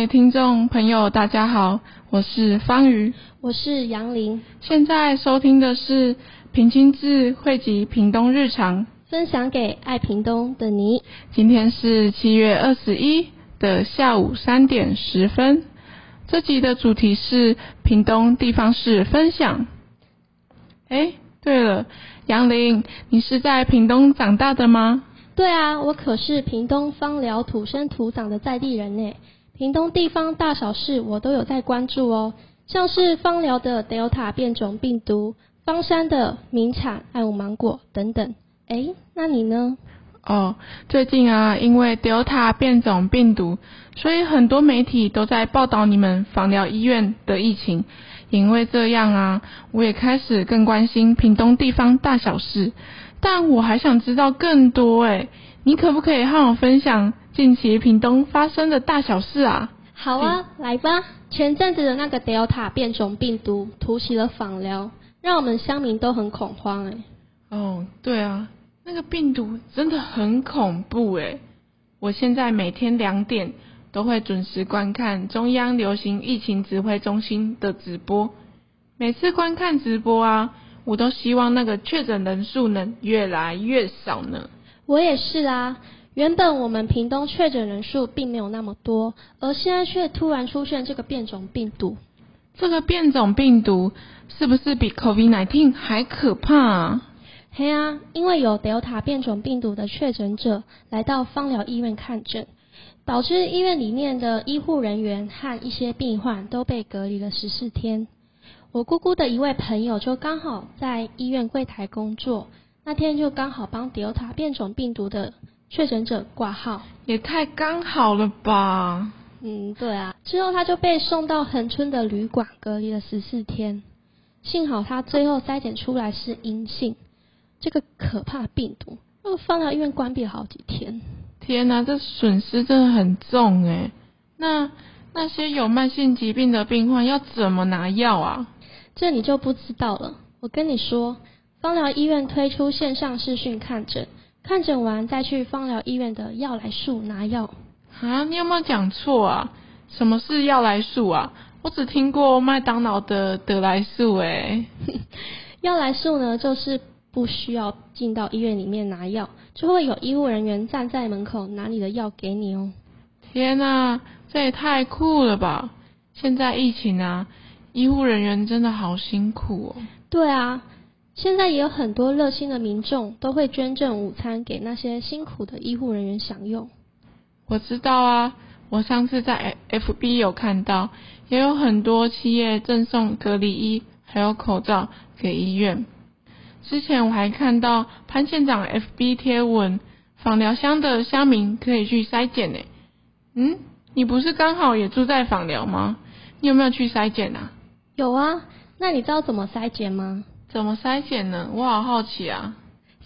位听众朋友，大家好，我是方瑜，我是杨玲，现在收听的是平津志汇集屏东日常，分享给爱屏东的你。今天是七月二十一的下午三点十分，这集的主题是屏东地方事分享。哎，对了，杨玲，你是在屏东长大的吗？对啊，我可是屏东方寮土生土长的在地人呢。屏东地方大小事我都有在关注哦，像是芳寮的 Delta 变种病毒、芳山的名产爱武芒果等等。哎，那你呢？哦，最近啊，因为 Delta 变种病毒，所以很多媒体都在报道你们芳疗医院的疫情。因为这样啊，我也开始更关心屏东地方大小事。但我还想知道更多诶，你可不可以和我分享近期屏东发生的大小事啊？好啊，来吧。前阵子的那个 Delta 变种病毒突袭了访寮，让我们乡民都很恐慌诶。哦，对啊，那个病毒真的很恐怖诶。我现在每天两点都会准时观看中央流行疫情指挥中心的直播，每次观看直播啊。我都希望那个确诊人数能越来越少呢。我也是啊，原本我们屏东确诊人数并没有那么多，而现在却突然出现这个变种病毒。这个变种病毒是不是比 COVID-19 还可怕啊？嘿啊，因为有 Delta 变种病毒的确诊者来到芳疗医院看诊，导致医院里面的医护人员和一些病患都被隔离了十四天。我姑姑的一位朋友就刚好在医院柜台工作，那天就刚好帮 Delta 变种病毒的确诊者挂号，也太刚好了吧？嗯，对啊。之后他就被送到恒春的旅馆隔离了十四天，幸好他最后筛检出来是阴性。这个可怕病毒，又放到医院关闭了好几天。天哪，这损失真的很重哎。那那些有慢性疾病的病患要怎么拿药啊？这你就不知道了。我跟你说，芳疗医院推出线上视讯看诊，看诊完再去芳疗医院的药来树拿药。啊，你有没有讲错啊？什么是药来树啊？我只听过麦当劳的得来速诶。药来速呢，就是不需要进到医院里面拿药，就会有医务人员站在门口拿你的药给你哦。天哪，这也太酷了吧！现在疫情啊。医护人员真的好辛苦哦。对啊，现在也有很多热心的民众都会捐赠午餐给那些辛苦的医护人员享用。我知道啊，我上次在 FB 有看到，也有很多企业赠送隔离衣还有口罩给医院。之前我还看到潘县长 FB 贴文，访疗乡的乡民可以去筛检呢。嗯，你不是刚好也住在访疗吗？你有没有去筛检啊？有啊，那你知道怎么筛检吗？怎么筛检呢？我好好奇啊。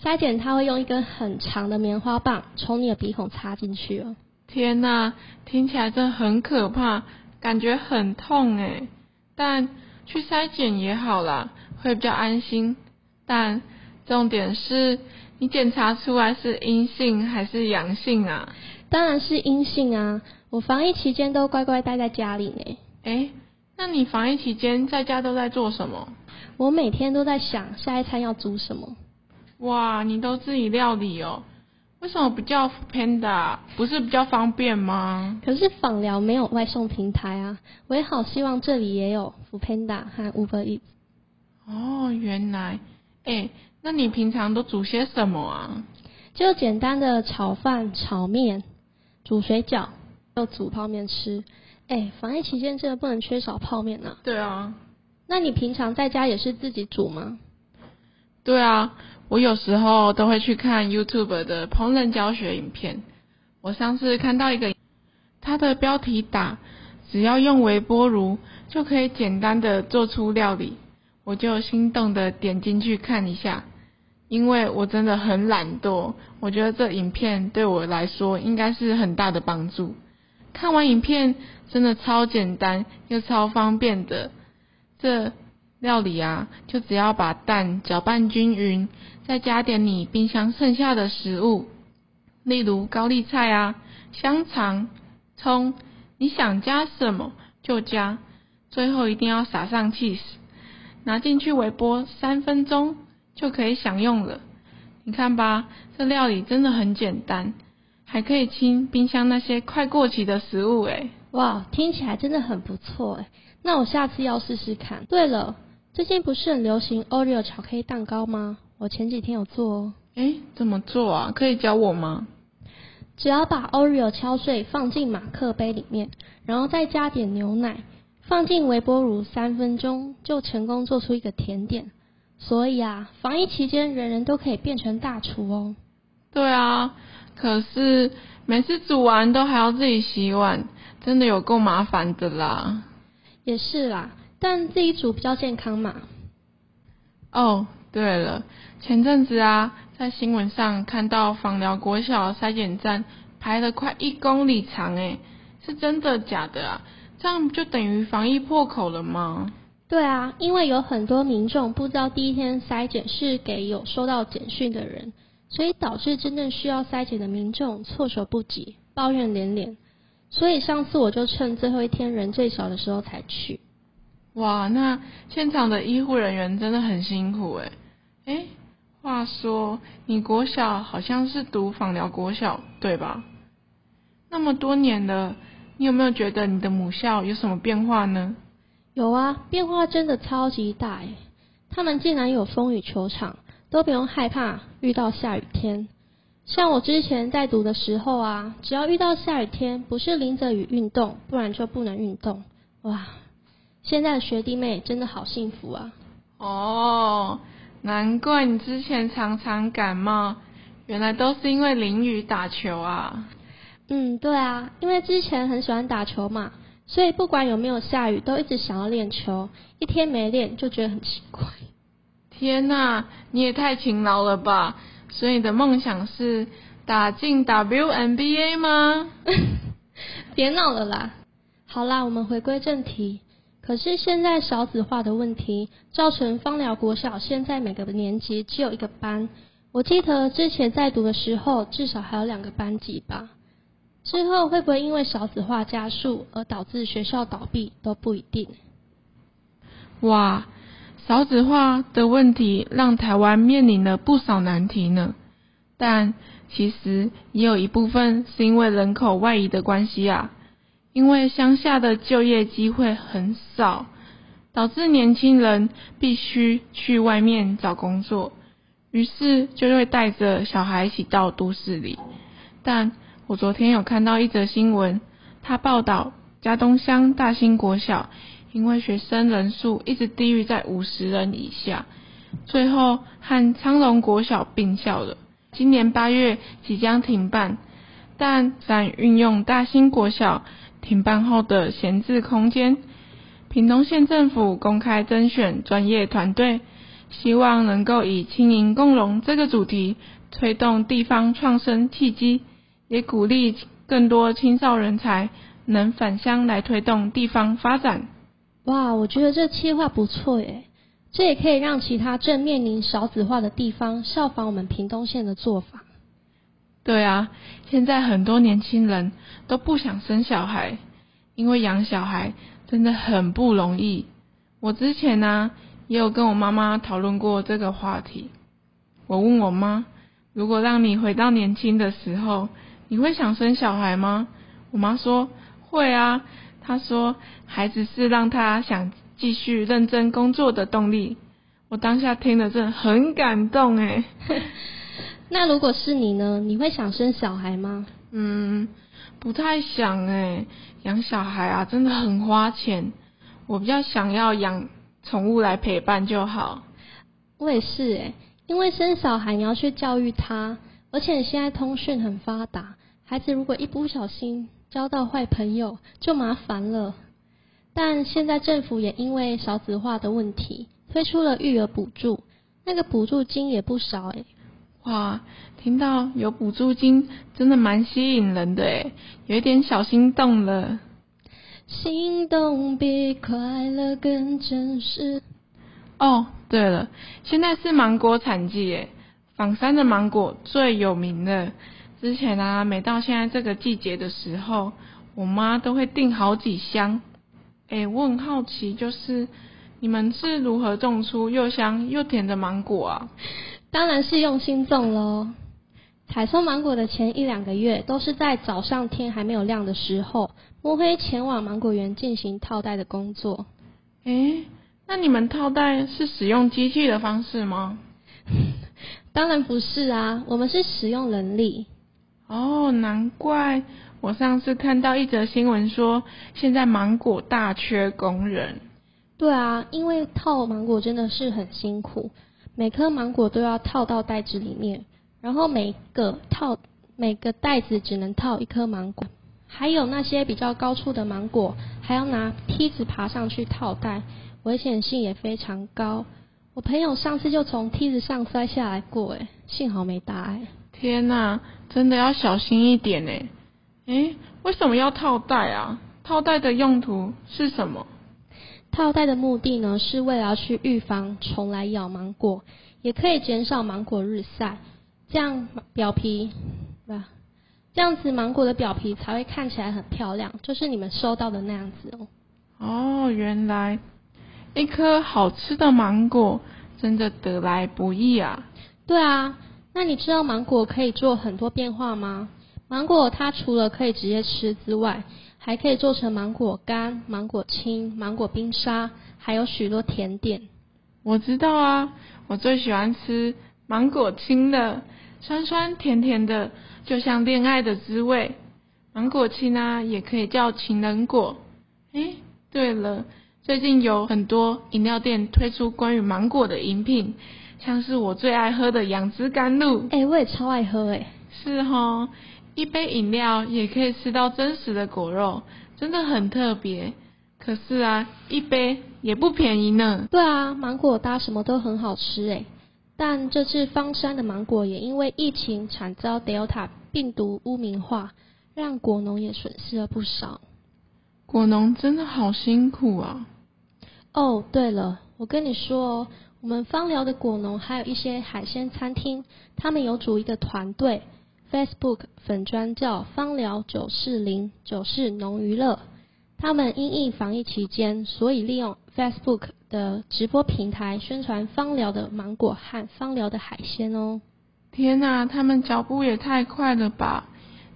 筛检他会用一根很长的棉花棒从你的鼻孔插进去哦。天哪，听起来真的很可怕，感觉很痛诶。但去筛检也好啦，会比较安心。但重点是你检查出来是阴性还是阳性啊？当然是阴性啊！我防疫期间都乖乖待在家里呢。哎。那你防疫期间在家都在做什么？我每天都在想下一餐要煮什么。哇，你都自己料理哦？为什么不叫 Panda？不是比较方便吗？可是访聊没有外送平台啊，我也好希望这里也有 Panda 和 Uber Eats。哦，原来，哎，那你平常都煮些什么啊？就简单的炒饭、炒面、煮水饺，又煮泡面吃。哎，防疫期间真的不能缺少泡面呢。对啊，那你平常在家也是自己煮吗？对啊，我有时候都会去看 YouTube 的烹饪教学影片。我上次看到一个，它的标题打“只要用微波炉就可以简单的做出料理”，我就心动的点进去看一下。因为我真的很懒惰，我觉得这影片对我来说应该是很大的帮助。看完影片，真的超简单又超方便的。这料理啊，就只要把蛋搅拌均匀，再加点你冰箱剩下的食物，例如高丽菜啊、香肠、葱，你想加什么就加，最后一定要撒上 cheese，拿进去微波三分钟就可以享用了。你看吧，这料理真的很简单，还可以清冰箱那些快过期的食物诶。哇，听起来真的很不错诶。那我下次要试试看。对了，最近不是很流行 Oreo 巧克力蛋糕吗？我前几天有做哦。诶，怎么做啊？可以教我吗？只要把 Oreo 敲碎放进马克杯里面，然后再加点牛奶，放进微波炉三分钟，就成功做出一个甜点。所以啊，防疫期间人人都可以变成大厨哦。对啊，可是每次煮完都还要自己洗碗，真的有够麻烦的啦。也是啦，但自己煮比较健康嘛。哦，对了，前阵子啊。在新闻上看到访寮国小筛检站排了快一公里长，诶，是真的假的啊？这样就等于防疫破口了吗？对啊，因为有很多民众不知道第一天筛检是给有收到简讯的人，所以导致真正需要筛检的民众措手不及，抱怨连连。所以上次我就趁最后一天人最少的时候才去。哇，那现场的医护人员真的很辛苦哎。哎。话说，你国小好像是读访寮国小，对吧？那么多年了，你有没有觉得你的母校有什么变化呢？有啊，变化真的超级大哎。他们竟然有风雨球场，都不用害怕遇到下雨天。像我之前在读的时候啊，只要遇到下雨天，不是淋着雨运动，不然就不能运动。哇，现在的学弟妹真的好幸福啊！哦。难怪你之前常常感冒，原来都是因为淋雨打球啊。嗯，对啊，因为之前很喜欢打球嘛，所以不管有没有下雨，都一直想要练球。一天没练就觉得很奇怪。天呐，你也太勤劳了吧！所以你的梦想是打进 WNBA 吗？别闹了啦！好啦，我们回归正题。可是现在少子化的问题，造成芳寮国小现在每个年级只有一个班。我记得之前在读的时候，至少还有两个班级吧。之后会不会因为少子化加速而导致学校倒闭都不一定。哇，少子化的问题让台湾面临了不少难题呢。但其实也有一部分是因为人口外移的关系啊。因为乡下的就业机会很少，导致年轻人必须去外面找工作，于是就会带着小孩一起到都市里。但我昨天有看到一则新闻，他报道嘉东乡大兴国小，因为学生人数一直低于在五十人以下，最后和昌隆国小并校了。今年八月即将停办，但暂运用大兴国小。停办后的闲置空间，屏东县政府公开征选专业团队，希望能够以轻盈共融这个主题，推动地方创生契机，也鼓励更多青少人才能返乡来推动地方发展。哇，我觉得这计划不错耶，这也可以让其他正面临少子化的地方效仿我们屏东县的做法。对啊，现在很多年轻人都不想生小孩，因为养小孩真的很不容易。我之前呢也有跟我妈妈讨论过这个话题。我问我妈，如果让你回到年轻的时候，你会想生小孩吗？我妈说会啊。她说孩子是让他想继续认真工作的动力。我当下听了真的很感动诶。那如果是你呢？你会想生小孩吗？嗯，不太想诶，养小孩啊，真的很花钱。我比较想要养宠物来陪伴就好。我也是诶，因为生小孩你要去教育他，而且现在通讯很发达，孩子如果一不小心交到坏朋友就麻烦了。但现在政府也因为少子化的问题，推出了育儿补助，那个补助金也不少诶。哇，听到有补助金，真的蛮吸引人的诶，有一点小心动了。心动比快乐更真实。哦，对了，现在是芒果产季诶，仿山的芒果最有名了。之前啊，每到现在这个季节的时候，我妈都会订好几箱。哎，我很好奇，就是你们是如何种出又香又甜的芒果啊？当然是用心种喽。采收芒果的前一两个月，都是在早上天还没有亮的时候，摸黑前往芒果园进行套袋的工作。诶，那你们套袋是使用机器的方式吗？当然不是啊，我们是使用人力。哦，难怪我上次看到一则新闻说，现在芒果大缺工人。对啊，因为套芒果真的是很辛苦，每颗芒果都要套到袋子里面。然后每个套每个袋子只能套一颗芒果，还有那些比较高处的芒果，还要拿梯子爬上去套袋，危险性也非常高。我朋友上次就从梯子上摔下来过，哎，幸好没大碍。天哪，真的要小心一点哎！诶，为什么要套袋啊？套袋的用途是什么？套袋的目的呢，是为了去预防虫来咬芒果，也可以减少芒果日晒。这样表皮，不，这样子芒果的表皮才会看起来很漂亮，就是你们收到的那样子哦。哦，原来一颗好吃的芒果真的得来不易啊。对啊，那你知道芒果可以做很多变化吗？芒果它除了可以直接吃之外，还可以做成芒果干、芒果青、芒果冰沙，还有许多甜点。我知道啊，我最喜欢吃芒果青的。酸酸甜甜的，就像恋爱的滋味。芒果青啊，也可以叫情人果。哎，对了，最近有很多饮料店推出关于芒果的饮品，像是我最爱喝的杨枝甘露。哎，我也超爱喝哎。是哈，一杯饮料也可以吃到真实的果肉，真的很特别。可是啊，一杯也不便宜呢。对啊，芒果搭什么都很好吃哎。但这次方山的芒果也因为疫情惨遭 Delta 病毒污名化，让果农也损失了不少。果农真的好辛苦啊！哦，对了，我跟你说哦，我们芳疗的果农还有一些海鲜餐厅，他们有组一个团队，Facebook 粉专叫芳疗九四零九四农娱乐。他们因疫防疫期间，所以利用 Facebook 的直播平台宣传芳疗的芒果和芳疗的海鲜哦。天哪，他们脚步也太快了吧！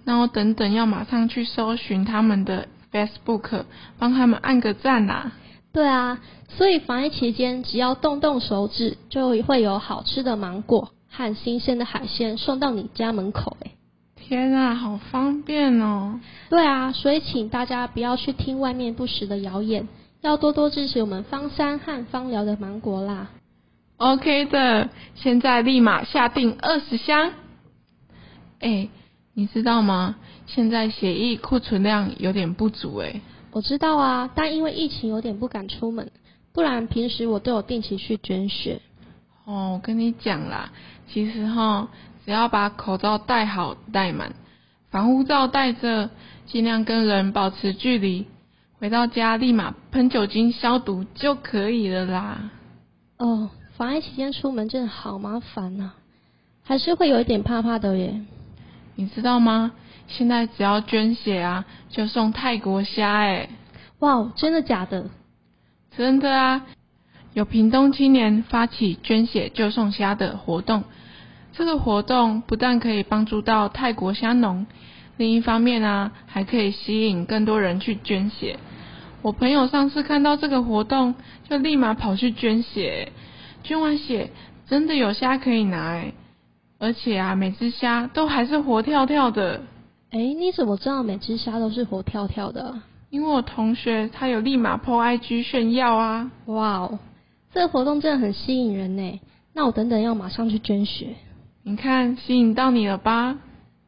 那我等等要马上去搜寻他们的 Facebook，帮他们按个赞呐。对啊，所以防疫期间，只要动动手指，就会有好吃的芒果和新鲜的海鲜送到你家门口诶。天啊，好方便哦！对啊，所以请大家不要去听外面不实的谣言，要多多支持我们方山和方疗的芒果啦。OK 的，现在立马下定二十箱。哎，你知道吗？现在血液库存量有点不足哎。我知道啊，但因为疫情有点不敢出门，不然平时我都有定期去捐血。哦，我跟你讲啦，其实哈。只要把口罩戴好戴满，防护罩戴着，尽量跟人保持距离，回到家立马喷酒精消毒就可以了啦。哦，防疫期间出门真的好麻烦呐，还是会有一点怕怕的耶。你知道吗？现在只要捐血啊，就送泰国虾哎。哇，真的假的？真的啊，有屏东青年发起捐血就送虾的活动。这个活动不但可以帮助到泰国虾农，另一方面啊，还可以吸引更多人去捐血。我朋友上次看到这个活动，就立马跑去捐血。捐完血真的有虾可以拿，而且啊，每只虾都还是活跳跳的。哎，你怎么知道每只虾都是活跳跳的？因为我同学他有立马 po IG 炫耀啊。哇哦，这个活动真的很吸引人呢。那我等等要马上去捐血。你看，吸引到你了吧？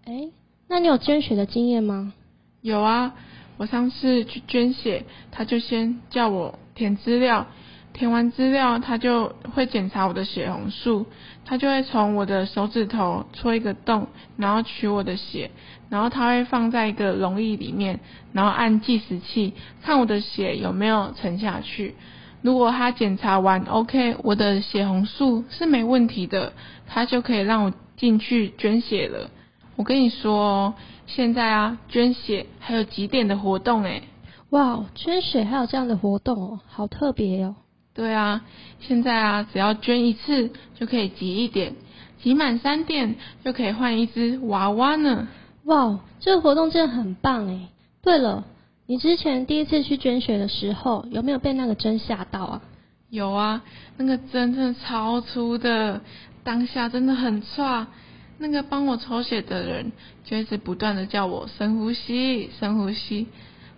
哎，那你有捐血的经验吗？有啊，我上次去捐血，他就先叫我填资料，填完资料，他就会检查我的血红素，他就会从我的手指头戳一个洞，然后取我的血，然后他会放在一个溶液里面，然后按计时器看我的血有没有沉下去。如果他检查完 OK，我的血红素是没问题的，他就可以让我进去捐血了。我跟你说哦，现在啊，捐血还有几点的活动诶。哇，捐血还有这样的活动哦，好特别哦。对啊，现在啊，只要捐一次就可以集一点，集满三点就可以换一只娃娃呢。哇，这个活动真的很棒哎。对了，你之前第一次去捐血的时候，有没有被那个针吓到啊？有啊，那个针真的超粗的，当下真的很差。那个帮我抽血的人就一直不断的叫我深呼吸，深呼吸。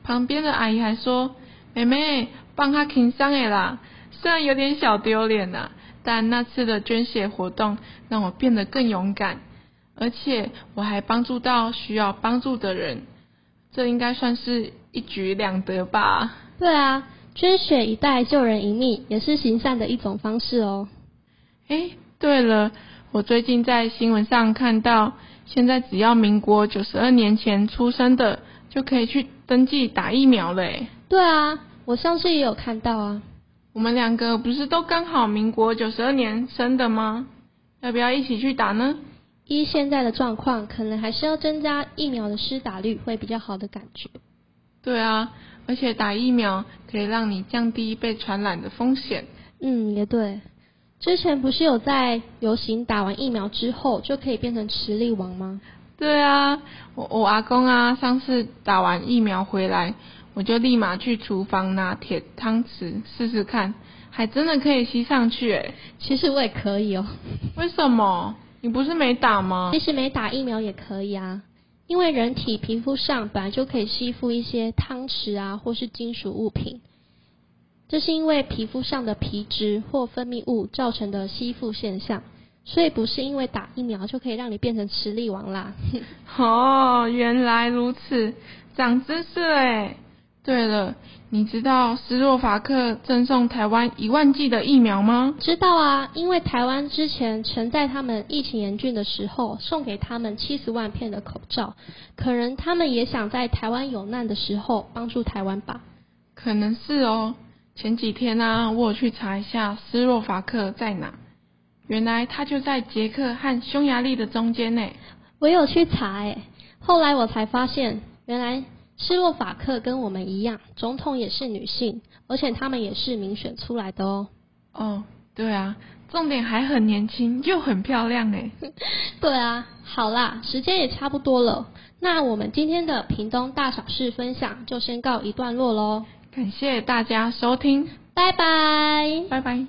旁边的阿姨还说：“妹妹，帮他停伤诶啦。”虽然有点小丢脸呐，但那次的捐血活动让我变得更勇敢，而且我还帮助到需要帮助的人，这应该算是一举两得吧？对啊，捐血一袋救人一命，也是行善的一种方式哦。哎，对了。我最近在新闻上看到，现在只要民国九十二年前出生的，就可以去登记打疫苗了。诶对啊，我上次也有看到啊。我们两个不是都刚好民国九十二年生的吗？要不要一起去打呢？依现在的状况，可能还是要增加疫苗的施打率，会比较好的感觉。对啊，而且打疫苗可以让你降低被传染的风险。嗯，也对。之前不是有在游行打完疫苗之后就可以变成磁力王吗？对啊，我我阿公啊，上次打完疫苗回来，我就立马去厨房拿铁汤匙试试看，还真的可以吸上去诶。其实我也可以哦。为什么？你不是没打吗？其实没打疫苗也可以啊，因为人体皮肤上本来就可以吸附一些汤匙啊或是金属物品。这是因为皮肤上的皮脂或分泌物造成的吸附现象，所以不是因为打疫苗就可以让你变成磁力王啦。哦，原来如此，长知识诶。对了，你知道斯洛伐克赠送台湾一万剂的疫苗吗？知道啊，因为台湾之前曾在他们疫情严峻的时候送给他们七十万片的口罩，可能他们也想在台湾有难的时候帮助台湾吧。可能是哦。前几天呢，我有去查一下斯洛伐克在哪，原来它就在捷克和匈牙利的中间呢。我有去查诶，后来我才发现，原来斯洛伐克跟我们一样，总统也是女性，而且他们也是民选出来的哦。哦，对啊，重点还很年轻，又很漂亮诶。对啊，好啦，时间也差不多了，那我们今天的屏东大小事分享就先告一段落喽。感谢大家收听，拜拜，拜拜。